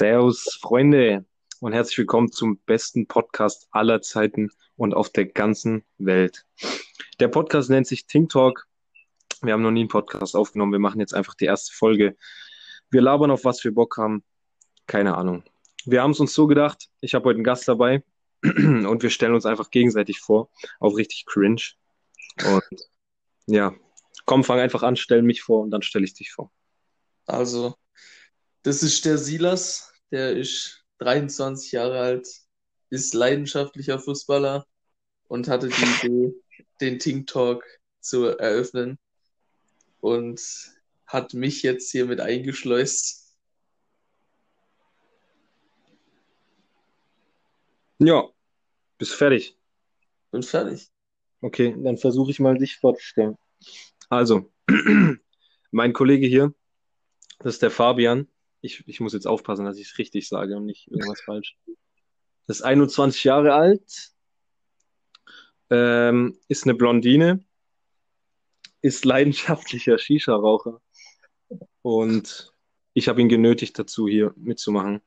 Servus, Freunde, und herzlich willkommen zum besten Podcast aller Zeiten und auf der ganzen Welt. Der Podcast nennt sich Think Talk. Wir haben noch nie einen Podcast aufgenommen. Wir machen jetzt einfach die erste Folge. Wir labern auf was wir Bock haben. Keine Ahnung. Wir haben es uns so gedacht. Ich habe heute einen Gast dabei und wir stellen uns einfach gegenseitig vor. Auch richtig cringe. Und ja, komm, fang einfach an, stell mich vor und dann stelle ich dich vor. Also, das ist der Silas, der ist 23 Jahre alt, ist leidenschaftlicher Fußballer und hatte die Idee, den Ting Talk zu eröffnen und hat mich jetzt hier mit eingeschleust. Ja, bist fertig. Bin fertig. Okay, dann versuche ich mal dich vorzustellen. Also, mein Kollege hier, das ist der Fabian ich, ich muss jetzt aufpassen, dass ich es richtig sage und nicht irgendwas falsch. Das ist 21 Jahre alt, ähm, ist eine Blondine, ist leidenschaftlicher Shisha-Raucher und ich habe ihn genötigt dazu, hier mitzumachen.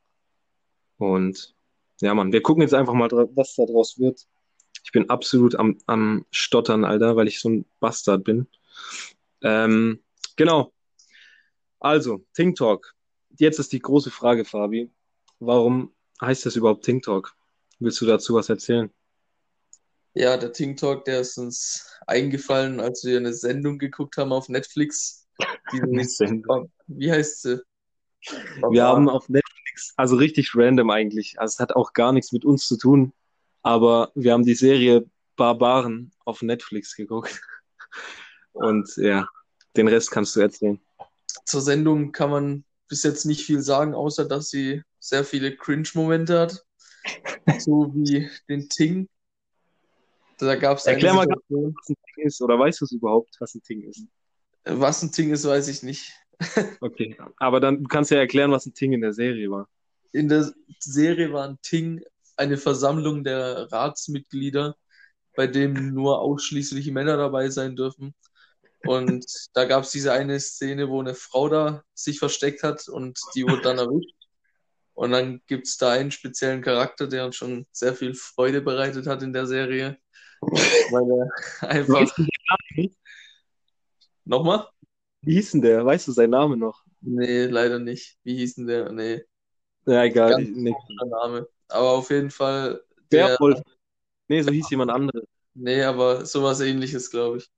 Und ja, Mann, wir gucken jetzt einfach mal, was da draus wird. Ich bin absolut am, am Stottern, Alter, weil ich so ein Bastard bin. Ähm, genau. Also, Think Talk jetzt ist die große Frage, Fabi. Warum heißt das überhaupt Think Talk? Willst du dazu was erzählen? Ja, der Think Talk, der ist uns eingefallen, als wir eine Sendung geguckt haben auf Netflix. Sendung. Wie heißt sie? Wir haben auf Netflix, also richtig random eigentlich, also es hat auch gar nichts mit uns zu tun, aber wir haben die Serie Barbaren auf Netflix geguckt. Und ja, den Rest kannst du erzählen. Zur Sendung kann man bis jetzt nicht viel sagen, außer dass sie sehr viele Cringe-Momente hat. so wie den Ting. Da gab es Erklär mal, was ein Ting ist, oder weißt du es überhaupt, was ein Ting ist? Was ein Ting ist, weiß ich nicht. okay, aber dann kannst du ja erklären, was ein Ting in der Serie war. In der Serie war ein Ting eine Versammlung der Ratsmitglieder, bei dem nur ausschließlich Männer dabei sein dürfen. Und da gab es diese eine Szene, wo eine Frau da sich versteckt hat und die wurde dann erwischt. Und dann gibt es da einen speziellen Charakter, der uns schon sehr viel Freude bereitet hat in der Serie. Weil er einfach. Nochmal? Wie hieß denn der? Weißt du seinen Namen noch? Nee, leider nicht. Wie hieß denn der? Nee. Ja, egal. Ganz nee. Name. Aber auf jeden Fall. Der, Wolf. Nee, so hieß jemand anderes. Nee, aber sowas ähnliches, glaube ich.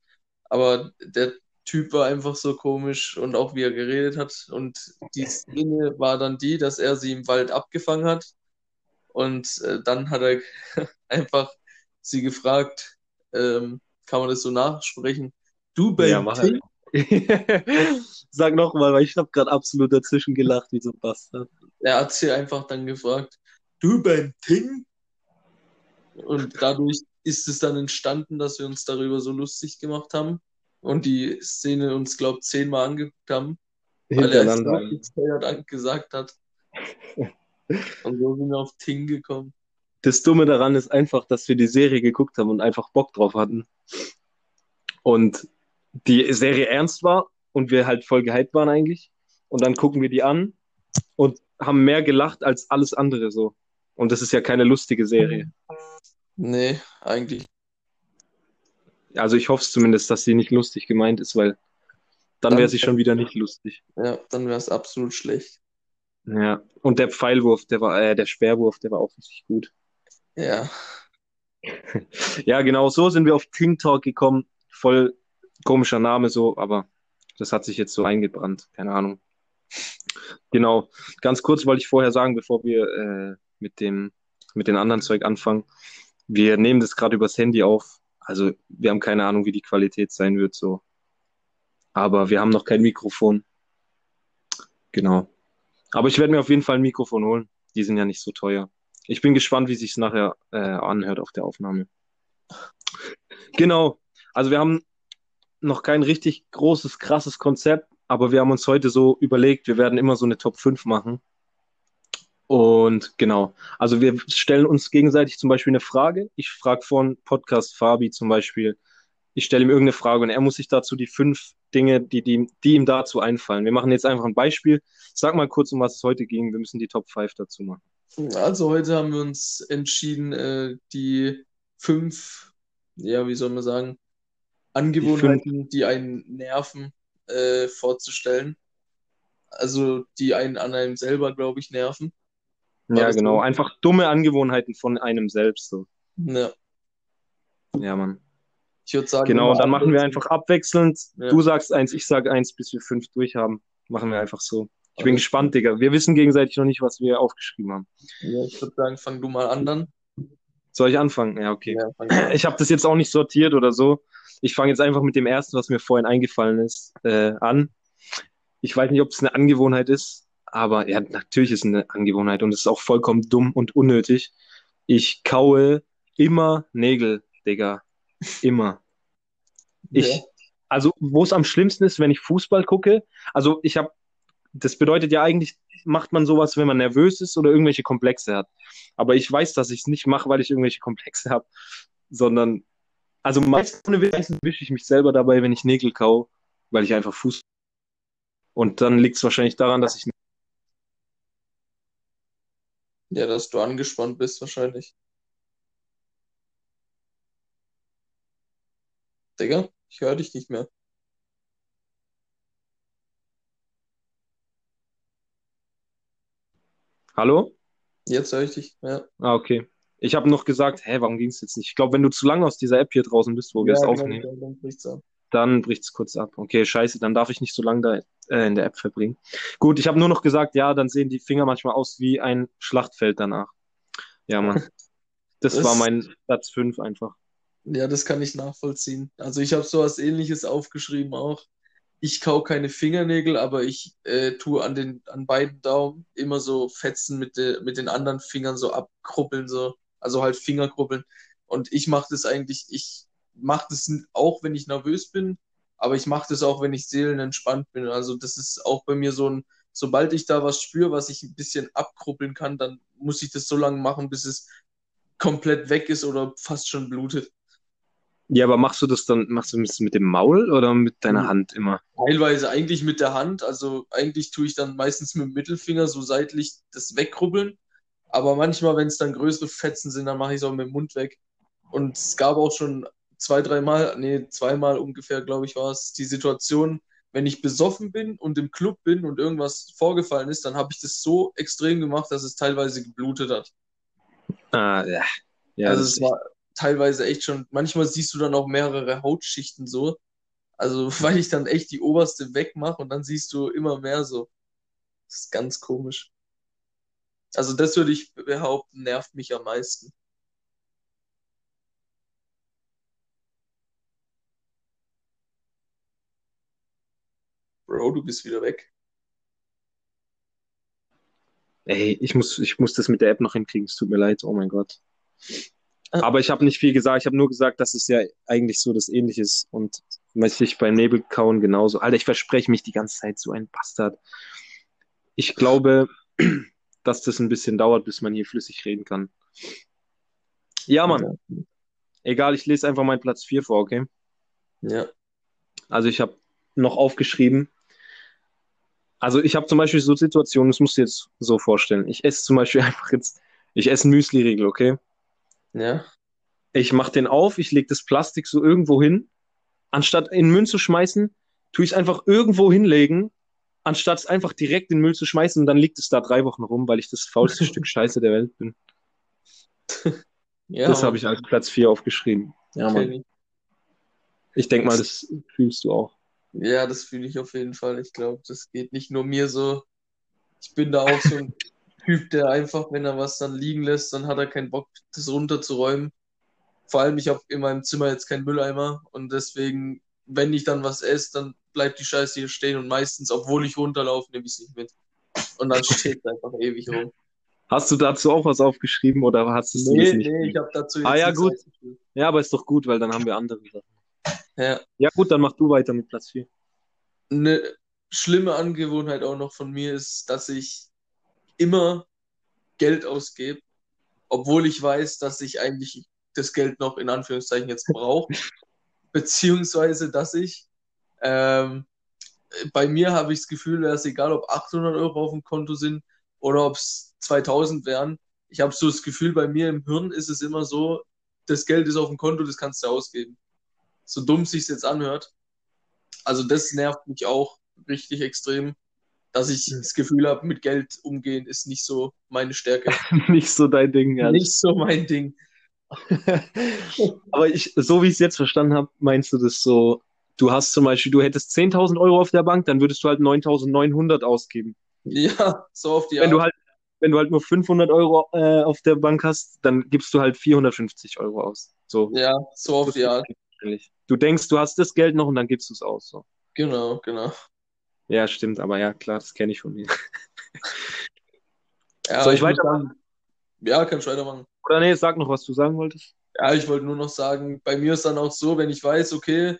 Aber der Typ war einfach so komisch und auch wie er geredet hat. Und die Szene war dann die, dass er sie im Wald abgefangen hat. Und äh, dann hat er einfach sie gefragt, ähm, kann man das so nachsprechen? Du Ben ja, mach Ting? Sag nochmal, weil ich habe gerade absolut dazwischen gelacht, wie so ein Bastard. Er hat sie einfach dann gefragt, du Ben Ting? Und dadurch ist es dann entstanden, dass wir uns darüber so lustig gemacht haben und die Szene uns, glaube ich, zehnmal angeguckt haben, weil er es dann gesagt hat. und so sind wir auf Ting gekommen. Das Dumme daran ist einfach, dass wir die Serie geguckt haben und einfach Bock drauf hatten. Und die Serie ernst war und wir halt voll gehypt waren eigentlich. Und dann gucken wir die an und haben mehr gelacht als alles andere so. Und das ist ja keine lustige Serie. Nee, eigentlich. Also ich hoffe es zumindest, dass sie nicht lustig gemeint ist, weil dann, wäre sie schon wieder nicht lustig. Ja, dann wäre es absolut schlecht. Ja, und der Pfeilwurf, der war, äh, der Speerwurf, der war auch richtig gut. Ja. ja, genau, so sind wir auf King Talk gekommen. Voll komischer Name so, aber das hat sich jetzt so eingebrannt, keine Ahnung. Genau, ganz kurz wollte ich vorher sagen, bevor wir äh, mit dem mit den anderen Zeug anfangen. Wir nehmen das gerade übers Handy auf. Also wir haben keine Ahnung, wie die Qualität sein wird so. Aber wir haben noch kein Mikrofon. Genau. Aber ich werde mir auf jeden Fall ein Mikrofon holen. Die sind ja nicht so teuer. Ich bin gespannt, wie sich es nachher äh, anhört auf der Aufnahme. Genau. Also wir haben noch kein richtig großes, krasses Konzept, aber wir haben uns heute so überlegt, wir werden immer so eine Top 5 machen. Und genau, also wir stellen uns gegenseitig zum Beispiel eine Frage. Ich frage von Podcast Fabi zum Beispiel, ich stelle ihm irgendeine Frage und er muss sich dazu die fünf Dinge, die, die, die ihm dazu einfallen. Wir machen jetzt einfach ein Beispiel. Sag mal kurz, um was es heute ging. Wir müssen die Top 5 dazu machen. Also heute haben wir uns entschieden, äh, die fünf, ja, wie soll man sagen, Angewohnheiten, die, einen nerven, äh, vorzustellen. Also die einen an einem selber, glaube ich, nerven. War ja, genau. So? Einfach dumme Angewohnheiten von einem selbst. So. Ja. Ja, Mann. Ich würde sagen. Genau, dann machen wir einfach abwechselnd. Ja. Du sagst eins, ich sag eins, bis wir fünf durch haben. Machen wir einfach so. Ich bin gespannt, Digga. Wir wissen gegenseitig noch nicht, was wir aufgeschrieben haben. Ja, ich würde sagen, fang du mal an dann. Soll ich anfangen? Ja, okay. Ja, ich habe das jetzt auch nicht sortiert oder so. Ich fange jetzt einfach mit dem ersten, was mir vorhin eingefallen ist, äh, an. Ich weiß nicht, ob es eine Angewohnheit ist, aber ja, natürlich ist es eine Angewohnheit und es ist auch vollkommen dumm und unnötig. Ich kaue immer Nägel, Digga. Immer. Ich, ja. also, wo es am schlimmsten ist, wenn ich Fußball gucke, also ich habe, das bedeutet ja eigentlich, macht man sowas, wenn man nervös ist oder irgendwelche Komplexe hat. Aber ich weiß, dass ich es nicht mache, weil ich irgendwelche Komplexe habe, sondern, also meistens wische ich mich selber dabei, wenn ich Nägel kau, weil ich einfach Fuß. Und dann liegt es wahrscheinlich daran, dass ich. Ja, dass du angespannt bist, wahrscheinlich. Digga, ich höre dich nicht mehr. Hallo? Jetzt höre ich dich, ja. Ah, okay. Ich habe noch gesagt, hä, warum ging es jetzt nicht? Ich glaube, wenn du zu lange aus dieser App hier draußen bist, wo wir es genau, aufnehmen, dann bricht's ab. Dann bricht's kurz ab. Okay, scheiße, dann darf ich nicht so lange da äh, in der App verbringen. Gut, ich habe nur noch gesagt, ja, dann sehen die Finger manchmal aus wie ein Schlachtfeld danach. Ja, Mann. Das, das war mein Platz 5 einfach. Ja, das kann ich nachvollziehen. Also ich habe sowas ähnliches aufgeschrieben auch. Ich kau keine Fingernägel, aber ich äh, tue an den an beiden Daumen immer so Fetzen mit, de, mit den anderen Fingern so abkruppeln, so, also halt Fingerkruppeln. Und ich mache das eigentlich, ich mache das auch, wenn ich nervös bin, aber ich mache das auch, wenn ich seelenentspannt bin. Also das ist auch bei mir so ein, sobald ich da was spüre, was ich ein bisschen abkruppeln kann, dann muss ich das so lange machen, bis es komplett weg ist oder fast schon blutet. Ja, aber machst du das dann, machst du das mit dem Maul oder mit deiner hm. Hand immer? Teilweise eigentlich mit der Hand. Also eigentlich tue ich dann meistens mit dem Mittelfinger so seitlich das wegrubbeln. Aber manchmal, wenn es dann größere Fetzen sind, dann mache ich es auch mit dem Mund weg. Und es gab auch schon zwei, dreimal, nee, zweimal ungefähr, glaube ich, war es, die Situation, wenn ich besoffen bin und im Club bin und irgendwas vorgefallen ist, dann habe ich das so extrem gemacht, dass es teilweise geblutet hat. Ah, ja. ja also es war, teilweise echt schon, manchmal siehst du dann auch mehrere Hautschichten so. Also, weil ich dann echt die oberste wegmache und dann siehst du immer mehr so. Das ist ganz komisch. Also, das würde ich behaupten, nervt mich am meisten. Bro, du bist wieder weg. Ey, ich muss, ich muss das mit der App noch hinkriegen. Es tut mir leid. Oh mein Gott. Äh. Aber ich habe nicht viel gesagt. Ich habe nur gesagt, dass es ja eigentlich so das Ähnliche ist. Und ich beim Nebelkauen genauso. Alter, ich verspreche mich die ganze Zeit so ein Bastard. Ich glaube, dass das ein bisschen dauert, bis man hier flüssig reden kann. Ja, Mann. Egal, ich lese einfach meinen Platz 4 vor, okay? Ja. Also ich habe noch aufgeschrieben. Also ich habe zum Beispiel so Situationen, das musst du jetzt so vorstellen. Ich esse zum Beispiel einfach jetzt, ich esse einen Müsli-Riegel, okay? Ja. Ich mache den auf, ich lege das Plastik so irgendwo hin. Anstatt in den Müll zu schmeißen, tue ich es einfach irgendwo hinlegen, anstatt es einfach direkt in den Müll zu schmeißen und dann liegt es da drei Wochen rum, weil ich das faulste Stück Scheiße der Welt bin. ja, das habe ich als Platz 4 aufgeschrieben. Ja, Mann. Ich denke mal, das fühlst du auch. Ja, das fühle ich auf jeden Fall. Ich glaube, das geht nicht nur mir so. Ich bin da auch so ein Typ, der einfach, wenn er was dann liegen lässt, dann hat er keinen Bock, das runterzuräumen. Vor allem, ich habe in meinem Zimmer jetzt keinen Mülleimer und deswegen, wenn ich dann was esse, dann bleibt die Scheiße hier stehen und meistens, obwohl ich runterlaufe, nehme ich es nicht mit. Und dann steht es einfach ewig rum. Hast du dazu auch was aufgeschrieben oder hast du es nee, nicht? Nee, ich habe dazu jetzt Ah ja, gut. Ja, aber ist doch gut, weil dann haben wir andere Sachen. Ja. Ja, gut, dann mach du weiter mit Platz 4. Eine schlimme Angewohnheit auch noch von mir ist, dass ich immer Geld ausgebe, obwohl ich weiß, dass ich eigentlich das Geld noch in Anführungszeichen jetzt brauche, beziehungsweise dass ich Ähm, bei mir habe ich das Gefühl, es egal, ob 800 Euro auf dem Konto sind oder ob es 2000 wären. Ich habe so das Gefühl, bei mir im Hirn ist es immer so, das Geld ist auf dem Konto, das kannst du ausgeben. So dumm sich es jetzt anhört. Also das nervt mich auch richtig extrem, dass ich das Gefühl habe, mit Geld umgehen ist nicht so meine Stärke. nicht so dein Ding, ja. Nicht so mein Ding. Aber ich, so wie ich es jetzt verstanden habe, meinst du das so, du hast zum Beispiel, du hättest 10.000 Euro auf der Bank, dann würdest du halt 9.900 ausgeben. Ja, so auf die Wenn Art. du halt, wenn du halt nur 500 Euro äh, auf der Bank hast, dann gibst du halt 450 Euro aus. So. Ja, so auf die Art. Du denkst, du hast das Geld noch und dann gibst du es aus. So. Genau, genau. Ja, stimmt, aber ja, klar, das kenne ich von mir. Ja, Soll ich muss weitermachen? Ja, kannst du weitermachen. Oder nee, sag noch, was du sagen wolltest. Ja, ich wollte nur noch sagen, bei mir ist dann auch so, wenn ich weiß, okay,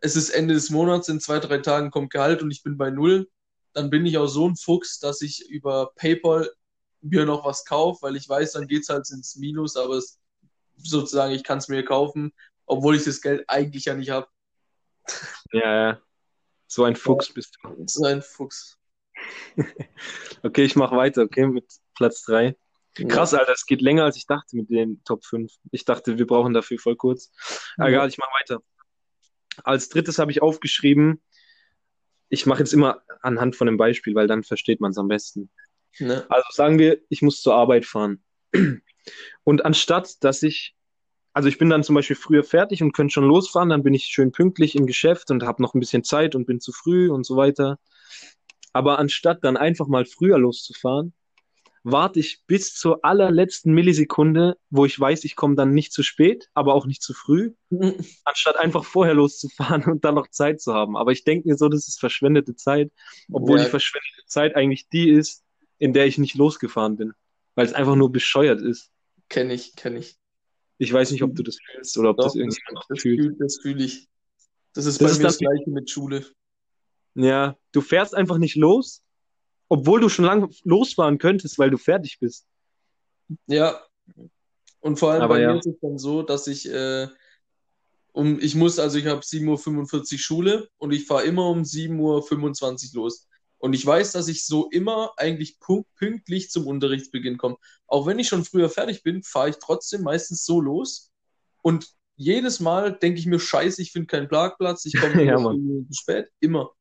es ist Ende des Monats, in zwei, drei Tagen kommt Gehalt und ich bin bei Null, dann bin ich auch so ein Fuchs, dass ich über PayPal mir noch was kaufe, weil ich weiß, dann geht's halt ins Minus, aber es, sozusagen, ich kann es mir kaufen, obwohl ich das Geld eigentlich ja nicht habe. Ja, ja. So ein Fuchs bist du. So ein Fuchs. Okay, ich mache weiter, okay, mit Platz 3. Krass, Alter, es geht länger, als ich dachte mit den Top 5. Ich dachte, wir brauchen dafür voll kurz. Ja. Egal, ich mache weiter. Als drittes habe ich aufgeschrieben, ich mache jetzt immer anhand von einem Beispiel, weil dann versteht man es am besten. Ne? Also sagen wir, ich muss zur Arbeit fahren. Und anstatt, dass ich, also ich bin dann zum Beispiel früher fertig und könnte schon losfahren, dann bin ich schön pünktlich im Geschäft und habe noch ein bisschen Zeit und bin zu früh und so weiter. Aber anstatt dann einfach mal früher loszufahren, warte ich bis zur allerletzten Millisekunde, wo ich weiß, ich komme dann nicht zu spät, aber auch nicht zu früh, anstatt einfach vorher loszufahren und dann noch Zeit zu haben. Aber ich denke mir so, das ist verschwendete Zeit, obwohl Ja. die verschwendete Zeit eigentlich die ist, in der ich nicht losgefahren bin, weil es einfach nur bescheuert ist. Kenne ich, kenne ich. Ich weiß nicht, ob du das fühlst oder ob Doch, das irgendjemand das fühlt. fühle das fühl ich. Das ist Das bei ist mir das Gleiche mit Schule. Ja, du fährst einfach nicht los, obwohl du schon lange losfahren könntest, weil du fertig bist. Ja. Und vor allem Aber bei ja. mir ist es dann so, dass ich äh, um, ich muss, also ich habe 7.45 Uhr Schule und ich fahre immer um 7.25 Uhr los. Und ich weiß, dass ich so immer eigentlich pünktlich zum Unterrichtsbeginn komme. Auch wenn ich schon früher fertig bin, fahre ich trotzdem meistens so los. Und jedes Mal denke ich mir, scheiße, ich finde keinen Parkplatz, ich komme Ja, Minuten spät, immer.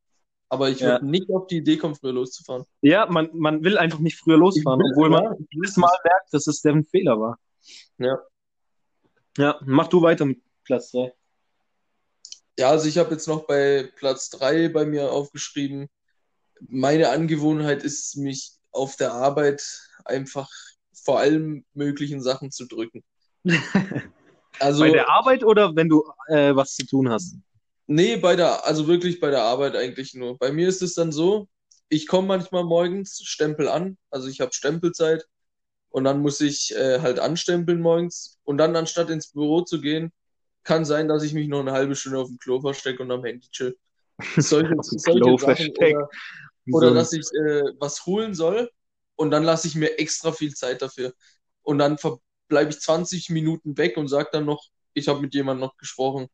Aber ich Ja. würde nicht auf die Idee kommen, früher loszufahren. Ja, man, man will einfach nicht früher losfahren, obwohl man ja, jedes Mal merkt, dass es der Fehler war. Ja. Ja, mach du weiter mit Platz 3. Ja, also ich habe jetzt noch bei Platz 3 bei mir aufgeschrieben. Meine Angewohnheit ist, mich auf der Arbeit einfach vor allen möglichen Sachen zu drücken. Also, Bei der Arbeit oder wenn du äh, was zu tun hast? nee, bei der, also wirklich bei der Arbeit eigentlich nur. Bei mir ist es dann so, ich komme manchmal morgens, stempel an, also ich habe Stempelzeit und dann muss ich äh, halt anstempeln morgens und dann anstatt ins Büro zu gehen, kann sein, dass ich mich noch eine halbe Stunde auf dem Klo verstecke und am Handy chill. Solche, solche Klo Sachen oder, oder So. dass ich äh, was holen soll und dann lasse ich mir extra viel Zeit dafür. Und dann bleibe ich 20 Minuten weg und sage dann noch, ich habe mit jemandem noch gesprochen.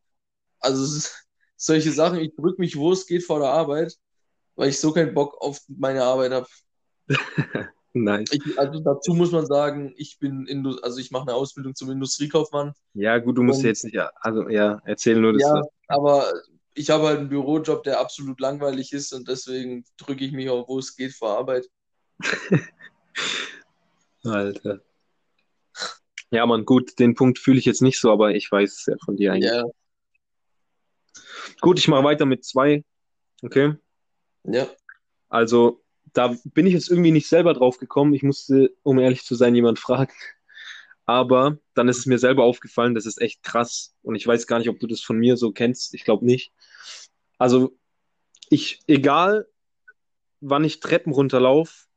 Also ist, solche Sachen, ich drücke mich, wo es geht, vor der Arbeit, weil ich so keinen Bock auf meine Arbeit habe. Nice. Ich, also dazu muss man sagen, ich bin, Indu also ich mache eine Ausbildung zum Industriekaufmann. Ja, gut, du musst Und- jetzt nicht, also ja, erzähl nur das. Ja, aber ich habe halt einen Bürojob, der absolut langweilig ist und deswegen drücke ich mich auch, wo es geht, vor Arbeit. Alter. Ja, Mann, gut, den Punkt fühle ich jetzt nicht so, aber ich weiß es ja von dir eigentlich. Ja, Gut, ich mache weiter mit zwei. Okay. ja. Also, da bin ich jetzt irgendwie nicht selber drauf gekommen. Ich musste, um ehrlich zu sein, jemand fragen. Aber dann ist es mir selber aufgefallen, das ist echt krass. Und ich weiß gar nicht, ob du das von mir so kennst. Ich glaube nicht. Also, ich, egal wann ich Treppen runterlaufe,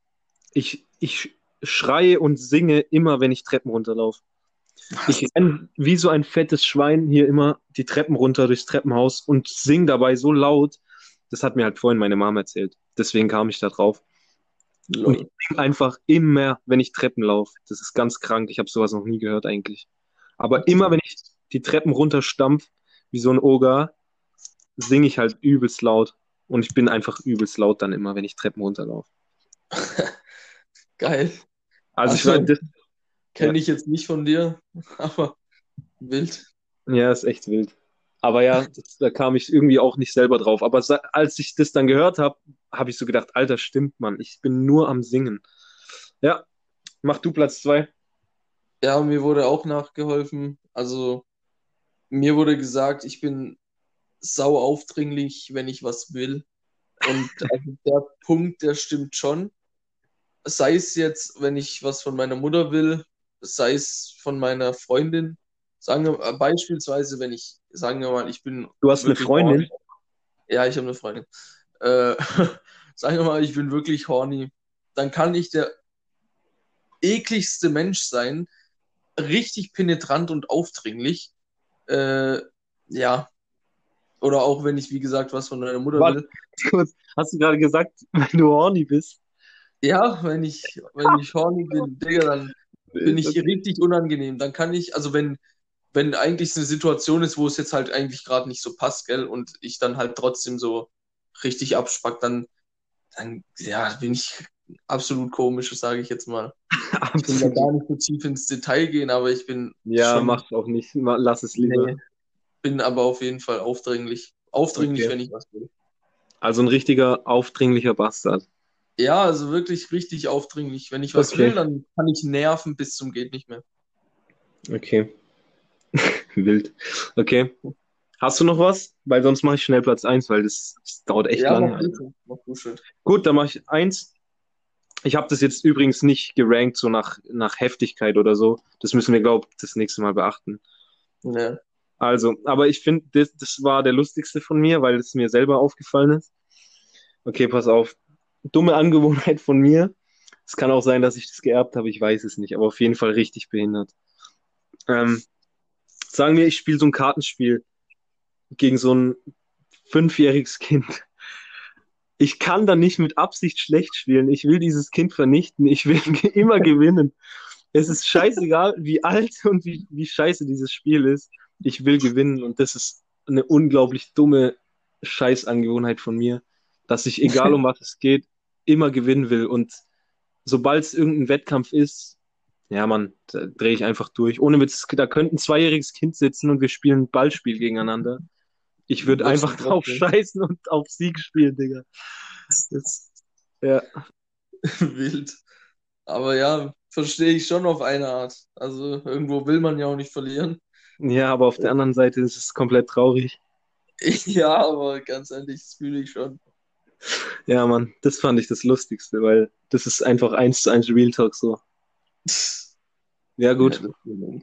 ich, ich schreie und singe immer, wenn ich Treppen runterlaufe. Ich renne wie so ein fettes Schwein hier immer die Treppen runter durchs Treppenhaus und sing dabei so laut. Das hat mir halt vorhin meine Mom erzählt. Deswegen kam ich da drauf. Ich sing einfach immer, wenn ich Treppen laufe. Das ist ganz krank. Ich habe sowas noch nie gehört eigentlich. Aber immer, wenn ich die Treppen runterstampf, wie so ein Oger, singe ich halt übelst laut. Und ich bin einfach übelst laut dann immer, wenn ich Treppen runterlaufe. Geil. Also, ich Also- war, das, Kenne ich jetzt nicht von dir, aber wild. ja, ist echt wild. Aber ja, das, da kam ich irgendwie auch nicht selber drauf. Aber als ich das dann gehört habe, habe ich so gedacht, Alter, stimmt, Mann, ich bin nur am Singen. Ja, mach du Platz zwei. Ja, mir wurde auch nachgeholfen. Also, mir wurde gesagt, ich bin sau aufdringlich, wenn ich was will. Und also der Punkt, der stimmt schon. Sei es jetzt, wenn ich was von meiner Mutter will, sei es von meiner Freundin. Sagen wir äh, beispielsweise, wenn ich, sagen wir mal, ich bin Du hast eine Freundin? Ja, ich habe eine Freundin. Äh, sagen wir mal, ich bin wirklich horny. Dann kann ich der ekligste Mensch sein, richtig penetrant und aufdringlich. Äh, ja. Oder auch wenn ich, wie gesagt, was von meiner Mutter Warte. will. Hast du gerade gesagt, wenn du horny bist? Ja, wenn ich, wenn ich horny bin, Digga, dann bin ich richtig unangenehm. Dann kann ich, also wenn, wenn eigentlich eine Situation ist, wo es jetzt halt eigentlich gerade nicht so passt, gell, und ich dann halt trotzdem so richtig abspack, dann, dann, ja, bin ich absolut komisch, sage ich jetzt mal. Ich will da gar nicht so tief ins Detail gehen, aber ich bin Ja, schon, mach's auch nicht. Lass es lieber. nee, bin aber auf jeden Fall aufdringlich. Aufdringlich, Okay. wenn ich was will. Also ein richtiger, aufdringlicher Bastard. Ja, also wirklich richtig aufdringlich. Wenn ich was Okay. will, dann kann ich nerven bis zum geht nicht mehr. Okay. Wild. Okay. Hast du noch was? Weil sonst mache ich schnell Platz eins, weil das, das dauert echt ja, lange. mach. Gut, dann mache ich eins. Ich habe das jetzt übrigens nicht gerankt, so nach, nach Heftigkeit oder so. Das müssen wir, glaube ich, das nächste Mal beachten. Ja. Also, aber ich finde, das, das war der lustigste von mir, weil es mir selber aufgefallen ist. Okay, pass auf. Dumme Angewohnheit von mir. Es kann auch sein, dass ich das geerbt habe, ich weiß es nicht, aber auf jeden Fall richtig behindert. Ähm, sagen wir, ich spiele so ein Kartenspiel gegen so ein fünfjähriges Kind. Ich kann da nicht mit Absicht schlecht spielen. Ich will dieses Kind vernichten. Ich will immer gewinnen. Es ist scheißegal, wie alt und wie, wie scheiße dieses Spiel ist. Ich will gewinnen und das ist eine unglaublich dumme Scheißangewohnheit von mir, dass ich, egal um was es geht, immer gewinnen will. Und sobald es irgendein Wettkampf ist, ja, Mann, da drehe ich einfach durch. Ohne Witz, da könnte ein zweijähriges Kind sitzen und wir spielen ein Ballspiel gegeneinander. Ich würde einfach drauf schön. scheißen und auf Sieg spielen, Digga. Das, ja, Wild. Aber ja, verstehe ich schon auf eine Art. Also irgendwo will man ja auch nicht verlieren. ja, aber auf der anderen Seite ist es komplett traurig. Ja, aber ganz ehrlich, das fühle ich schon. Ja, Mann, das fand ich das Lustigste, weil das ist einfach eins zu eins Real Talk so. Ja, gut, Ja,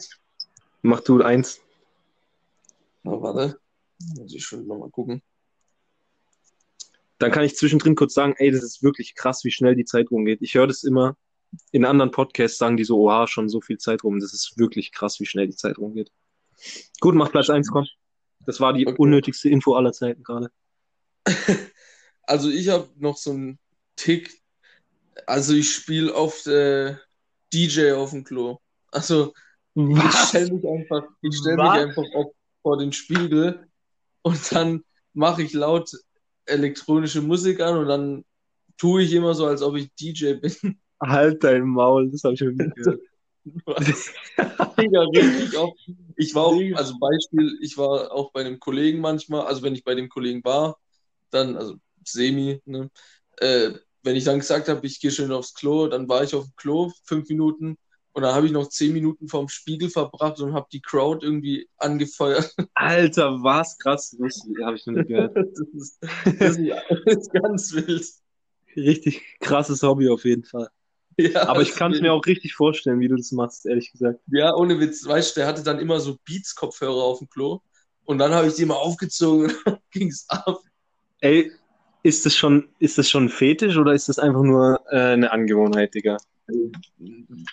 mach du eins. Na, warte. Muss ich schon nochmal gucken. Dann kann ich zwischendrin kurz sagen, ey, das ist wirklich krass, wie schnell die Zeit rumgeht. Ich höre das immer in anderen Podcasts, sagen die so, oha, schon so viel Zeit rum. Das ist wirklich krass, wie schnell die Zeit rumgeht. Gut, mach Platz eins, komm. Das war die Okay. unnötigste Info aller Zeiten gerade. Also ich habe noch so einen Tick. Also ich spiele oft äh, DJ auf dem Klo. Also ich stelle mich einfach, ich stell mich Was? einfach vor den Spiegel und dann mache ich laut elektronische Musik an und dann tue ich immer so, als ob ich DJ bin. Halt dein Maul, das habe ich schon gehört. Digga, richtig oft. Ich war auch, also Beispiel, ich war auch bei einem Kollegen manchmal, also wenn ich bei dem Kollegen war, dann, also semi, ne, äh, wenn ich dann gesagt habe, ich gehe schön aufs Klo, dann war ich auf dem Klo fünf Minuten und dann habe ich noch zehn Minuten vorm Spiegel verbracht und habe die Crowd irgendwie angefeuert. Alter, was krass, das habe ich noch nie gehört. Das ist, das ist, das ist ganz wild. Richtig krasses Hobby auf jeden Fall. Ja, Aber ich kann es mir auch richtig vorstellen, wie du das machst, ehrlich gesagt. Ja, ohne Witz, weißt du, der hatte dann immer so Beats-Kopfhörer auf dem Klo und dann habe ich die mal aufgezogen und dann ging es ab. Ey, ist das schon, ist das schon ein Fetisch oder ist das einfach nur äh, eine Angewohnheit, Digga?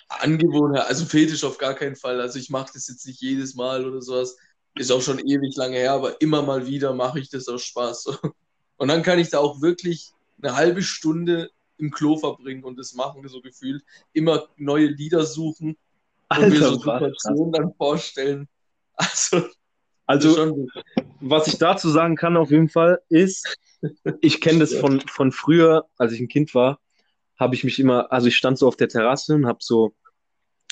Angewohnheit, also Fetisch auf gar keinen Fall. Also ich mache das jetzt nicht jedes Mal oder sowas. Ist auch schon ewig lange her, aber immer mal wieder mache ich das aus Spaß. Und dann kann ich da auch wirklich eine halbe Stunde im Klo verbringen und das machen, so gefühlt. Immer neue Lieder suchen und mir so? Situationen dann vorstellen. Also, Also, was ich dazu sagen kann auf jeden Fall ist, ich kenne das von, von früher, als ich ein Kind war, habe ich mich immer, also ich stand so auf der Terrasse und habe so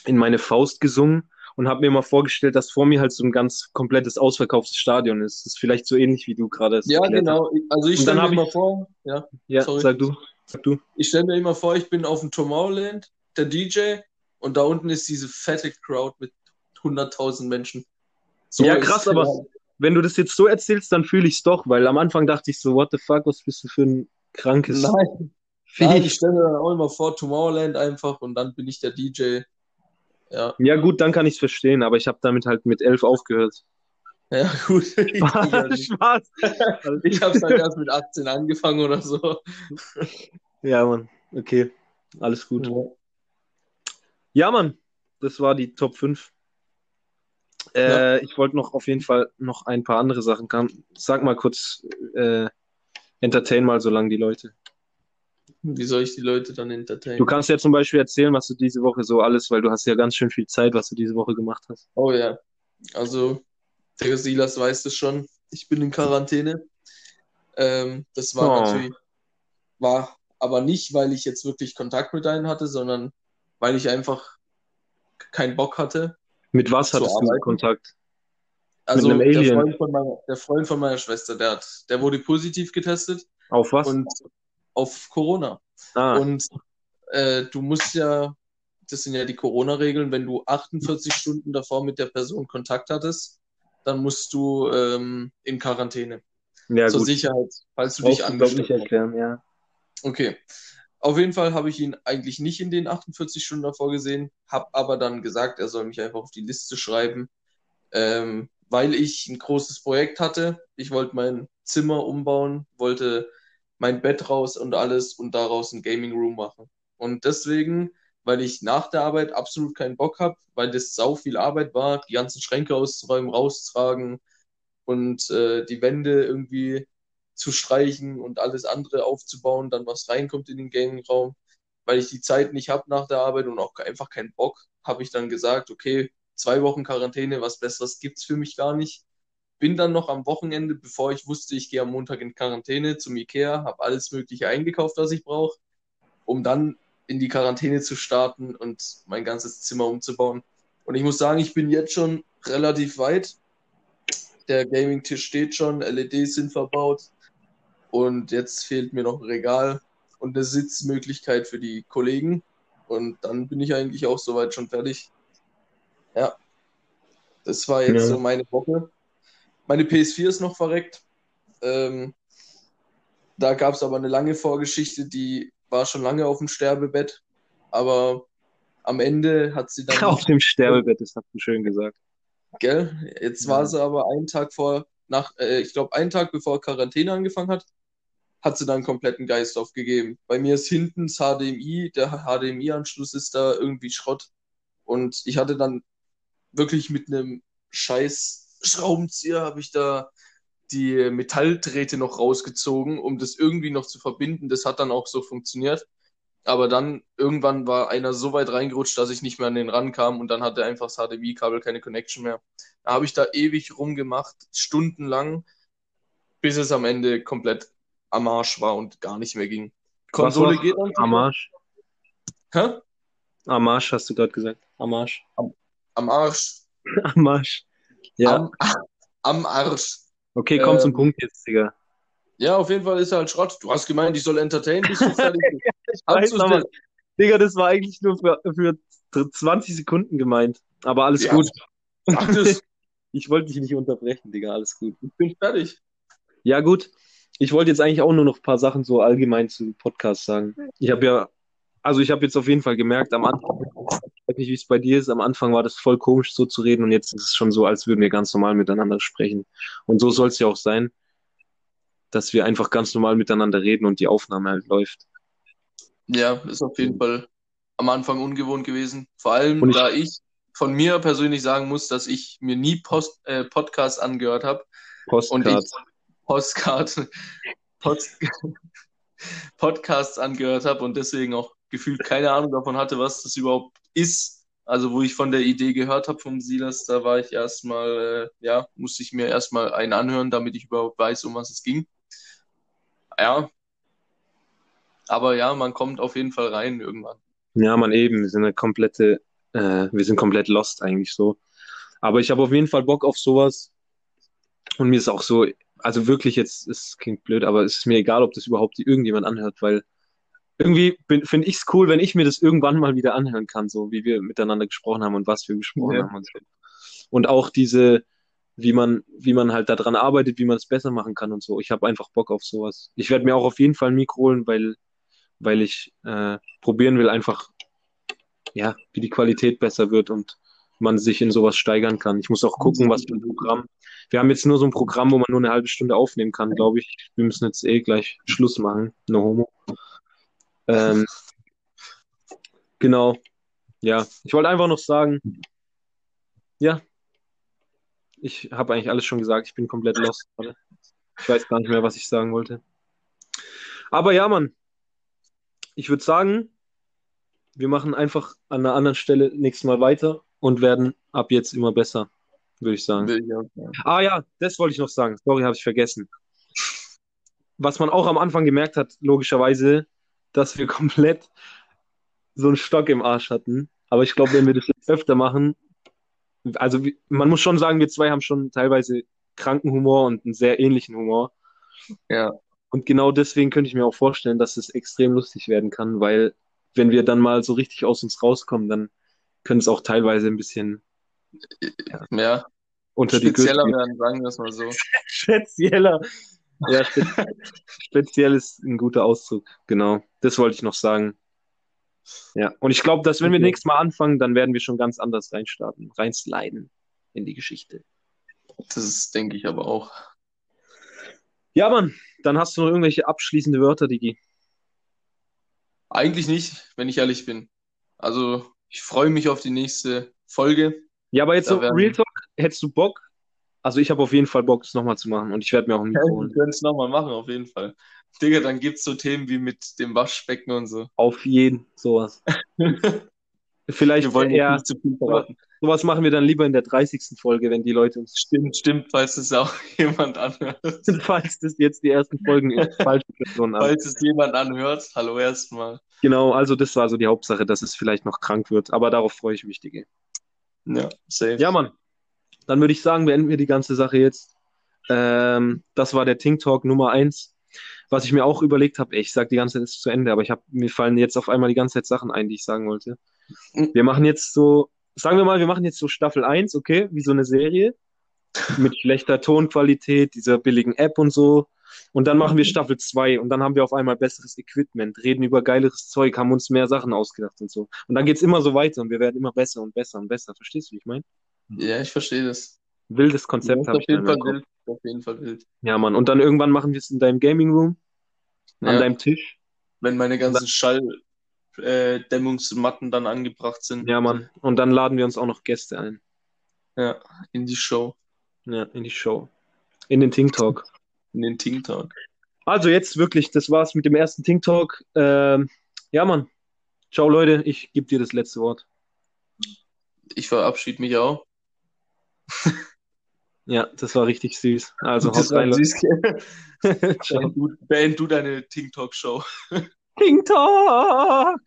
in meine Faust gesungen und habe mir mal vorgestellt, dass vor mir halt so ein ganz komplettes ausverkauftes Stadion ist. Das ist vielleicht so ähnlich wie du gerade. Ja, genau. Also ich stelle mir immer ich- vor, ja, Ja, Sorry. sag du. Sag du. ich stelle mir immer vor, ich bin auf dem Tomorrowland, der DJ, und da unten ist diese fette Crowd mit 100.000 Menschen. So Ja, krass, aber wenn du das jetzt so erzählst, dann fühle ich es doch, weil am Anfang dachte ich so, what the fuck, was bist du für ein krankes Nein, Nein, ich stelle mir dann auch immer vor, Tomorrowland einfach und dann bin ich der DJ. Ja, Ja, gut, dann kann ich es verstehen, aber ich habe damit halt mit elf aufgehört. ja gut. Ich, Spaß. ich habe halt erst mit 18 angefangen oder so. Ja, Mann. Okay. Alles gut. Ja, Mann. Das war die Top 5. Äh, Ich wollte noch auf jeden Fall noch ein paar andere Sachen. Kann, sag mal kurz, äh, entertain mal so lange die Leute. Wie soll ich die Leute dann entertainen? Du kannst ja zum Beispiel erzählen, was du diese Woche so alles, weil du hast ja ganz schön viel Zeit, was du diese Woche gemacht hast. Oh ja. Also, der Silas weiß es schon. Ich bin in Quarantäne. Ähm, das war Oh. natürlich, war aber nicht, weil ich jetzt wirklich Kontakt mit einem hatte, sondern weil ich einfach keinen Bock hatte. Mit was hattest du arbeiten? Kontakt? Also einem der Alien. Freund, von meiner, der Freund von meiner Schwester, der hat, der wurde positiv getestet Auf was? und auf Corona. ah, Und äh, du musst ja, das sind ja die Corona-Regeln, wenn du 48 Stunden davor mit der Person Kontakt hattest, dann musst du ähm, in Quarantäne. ja Zur gut. Sicherheit, falls du Brauchst dich angesteckt hast. erklären, ja. Okay. Auf jeden Fall habe ich ihn eigentlich nicht in den 48 Stunden davor gesehen, habe aber dann gesagt, er soll mich einfach auf die Liste schreiben, ähm, weil ich ein großes Projekt hatte. Ich wollte mein Zimmer umbauen, wollte mein Bett raus und alles und daraus ein Gaming Room machen. Und deswegen, weil ich nach der Arbeit absolut keinen Bock habe, weil das sau viel Arbeit war, die ganzen Schränke auszuräumen, rauszutragen und äh, die Wände irgendwie zu streichen und alles andere aufzubauen, dann was reinkommt in den Gaming-Raum. Weil ich die Zeit nicht habe nach der Arbeit und auch einfach keinen Bock, habe ich dann gesagt, okay, zwei Wochen Quarantäne, was Besseres gibt's für mich gar nicht. Bin dann noch am Wochenende, bevor ich wusste, ich gehe am Montag in Quarantäne zum Ikea, habe alles Mögliche eingekauft, was ich brauche, um dann in die Quarantäne zu starten und mein ganzes Zimmer umzubauen. Und ich muss sagen, ich bin jetzt schon relativ weit. Der Gaming-Tisch steht schon, LEDs sind verbaut und jetzt fehlt mir noch ein Regal und eine Sitzmöglichkeit für die Kollegen. Und dann bin ich eigentlich auch soweit schon fertig. Ja, das war jetzt Ja. so meine Woche. Meine PS4 ist noch verreckt. Ähm, da gab es aber eine lange Vorgeschichte, die war schon lange auf dem Sterbebett. Aber am Ende hat sie dann Auf dem Sterbebett, das hast du schön gesagt. Gell? Jetzt Ja. war sie aber einen Tag vor, nach, äh, ich glaube, einen Tag bevor Quarantäne angefangen hat, hat sie dann kompletten Geist aufgegeben. Bei mir ist hinten das HDMI, der HDMI-Anschluss ist da irgendwie Schrott. Und ich hatte dann wirklich mit einem scheiß Schraubenzieher habe ich da die Metalldrähte noch rausgezogen, um das irgendwie noch zu verbinden. Das hat dann auch so funktioniert. Aber dann irgendwann war einer so weit reingerutscht, dass ich nicht mehr an den rankam und dann hatte einfach das HDMI-Kabel keine Connection mehr. Da habe ich da ewig rumgemacht, stundenlang, bis es am Ende komplett am Arsch war und gar nicht mehr ging. Konsole geht dann. Am Arsch. Hä? Am Arsch hast du gerade gesagt. Am Arsch. Am Arsch. Am Arsch. Ja. Am, am Arsch. Okay, komm zum ähm, Punkt jetzt, Digga. Ja, auf jeden Fall ist er halt Schrott. Du hast gemeint, ich soll entertainen. Ich aber, denn? Digga, das war eigentlich nur für, für 20 Sekunden gemeint. Aber alles Ja. gut. Ich wollte dich nicht unterbrechen, Digga, alles gut. Ich bin fertig. Ja, gut. Ich wollte jetzt eigentlich auch nur noch ein paar Sachen so allgemein zu Podcast sagen. Ich habe ja, also ich habe jetzt auf jeden Fall gemerkt, am Anfang, ich weiß nicht, wie es bei dir ist, am Anfang war das voll komisch so zu reden und jetzt ist es schon so, als würden wir ganz normal miteinander sprechen. Und so soll es ja auch sein, dass wir einfach ganz normal miteinander reden und die Aufnahme halt läuft. Ja, ist auf jeden Fall am Anfang ungewohnt gewesen. Vor allem, ich- da ich von mir persönlich sagen muss, dass ich mir nie Post, äh, Podcasts angehört habe und ich Postcard. Postcard, Post, Podcasts angehört habe und deswegen auch gefühlt keine Ahnung davon hatte, was das überhaupt ist Also, wo ich von der Idee gehört habe vom Silas, da war ich erstmal, äh, ja, musste ich mir erstmal einen anhören, damit ich überhaupt weiß, um was es ging. Ja. Aber ja, man kommt auf jeden Fall rein irgendwann. Ja, man eben, wir sind eine komplette, äh, wir sind komplett lost eigentlich so. Aber ich habe auf jeden Fall Bock auf sowas. Und mir ist auch so, also wirklich jetzt, es klingt blöd, aber es ist mir egal, ob das überhaupt irgendjemand anhört, weil irgendwie finde ich es cool, wenn ich mir das irgendwann mal wieder anhören kann, so wie wir miteinander gesprochen haben und was wir gesprochen Ja. haben und so. Und auch diese, wie man, wie man halt daran arbeitet, wie man es besser machen kann und so. Ich habe einfach Bock auf sowas. Ich werde mir auch auf jeden Fall ein Mikro holen, weil, weil ich äh, probieren will, einfach, ja, wie die Qualität besser wird und man sich in sowas steigern kann. Ich muss auch gucken, was für ein Programm. Wir haben jetzt nur so ein Programm, wo man nur eine halbe Stunde aufnehmen kann, glaube ich. Wir müssen jetzt eh gleich Schluss machen. No homo. Ähm, genau. Ja, ich wollte einfach noch sagen, ja, ich habe eigentlich alles schon gesagt. Ich bin komplett lost gerade. Ich weiß gar nicht mehr, was ich sagen wollte. Aber ja, Mann, ich würde sagen, wir machen einfach an einer anderen Stelle nächstes Mal weiter und werden ab jetzt immer besser, würde ich sagen. Auch sagen. Ah ja, das wollte ich noch sagen. Sorry, habe ich vergessen. Was man auch am Anfang gemerkt hat, logischerweise, dass wir komplett so einen Stock im Arsch hatten. Aber ich glaube, wenn wir das jetzt öfter machen, also man muss schon sagen, wir zwei haben schon teilweise kranken Humor und einen sehr ähnlichen Humor. Ja. Und genau deswegen könnte ich mir auch vorstellen, dass es extrem lustig werden kann, weil wenn wir dann mal so richtig aus uns rauskommen, dann können es auch teilweise ein bisschen Ja. unter die Gürtel Spezieller werden, sagen wir es mal so. Spezieller. Ja, spe speziell ist ein guter Ausdruck. Genau. Das wollte ich noch sagen. Ja. Und ich glaube, dass wenn wir Okay. nächstes Mal anfangen, dann werden wir schon ganz anders reinstarten, reinsliden in die Geschichte. Das denke ich aber auch. Ja, Mann, dann hast du noch irgendwelche abschließende Wörter, Digi. Eigentlich nicht, wenn ich ehrlich bin. Also, ich freue mich auf die nächste Folge. Ja, aber jetzt so werden- Real Talk, hättest du Bock? Also ich habe auf jeden Fall Bock, das nochmal zu machen und ich werde mir auch ein Mikro Wir holen. können es nochmal machen, auf jeden Fall. Digga, dann gibt es so Themen wie mit dem Waschbecken und so. Auf jeden, sowas. Vielleicht Wir wollen eher, nicht zu viel verraten. sowas machen wir dann lieber in der 30. Folge, wenn die Leute uns Stimmt, stimmt, falls es auch jemand anhört. falls das jetzt die ersten Folgen ist, falsche Personen an. Falls es jemand anhört, hallo erstmal. Genau, also das war so die Hauptsache, dass es vielleicht noch krank wird, aber darauf freue ich mich, Digga. Ja, safe. Ja, Mann. Dann würde ich sagen, beenden wir die ganze Sache jetzt. Ähm, das war der Ting Talk Nummer eins. Was ich mir auch überlegt habe, ich sag die ganze Zeit, es ist zu Ende, aber ich hab, mir fallen jetzt auf einmal die ganze Zeit Sachen ein, die ich sagen wollte. Wir machen jetzt so, sagen wir mal, wir machen jetzt so Staffel 1, okay, wie so eine Serie, mit schlechter Tonqualität, dieser billigen App und so. Und dann machen wir Staffel 2 und dann haben wir auf einmal besseres Equipment, reden über geileres Zeug, haben uns mehr Sachen ausgedacht und so. Und dann geht's immer so weiter und wir werden immer besser und besser und besser. Verstehst du, wie ich meine? Ja, ich verstehe das. Wildes Konzept habe ich jeden Fall wild. Auf jeden Fall wild. Ja, Mann. Und dann irgendwann machen wir es in deinem Gaming Room, an Ja. deinem Tisch. Wenn meine ganzen Schalldämmungsmatten dann angebracht sind. Ja, Mann. Und dann laden wir uns auch noch Gäste ein. Ja, in die Show. Ja, in die Show. In den Ting Talk. In den Ting Talk. Also jetzt wirklich, das war's mit dem ersten Ting Talk. Ähm, ja, Mann. Ciao, Leute. Ich gebe dir das letzte Wort. Ich verabschiede mich auch. Ja, das war richtig süß. Also Das haut rein, süß. Beend du, beend du deine Ting Talk Show. Ting Talk!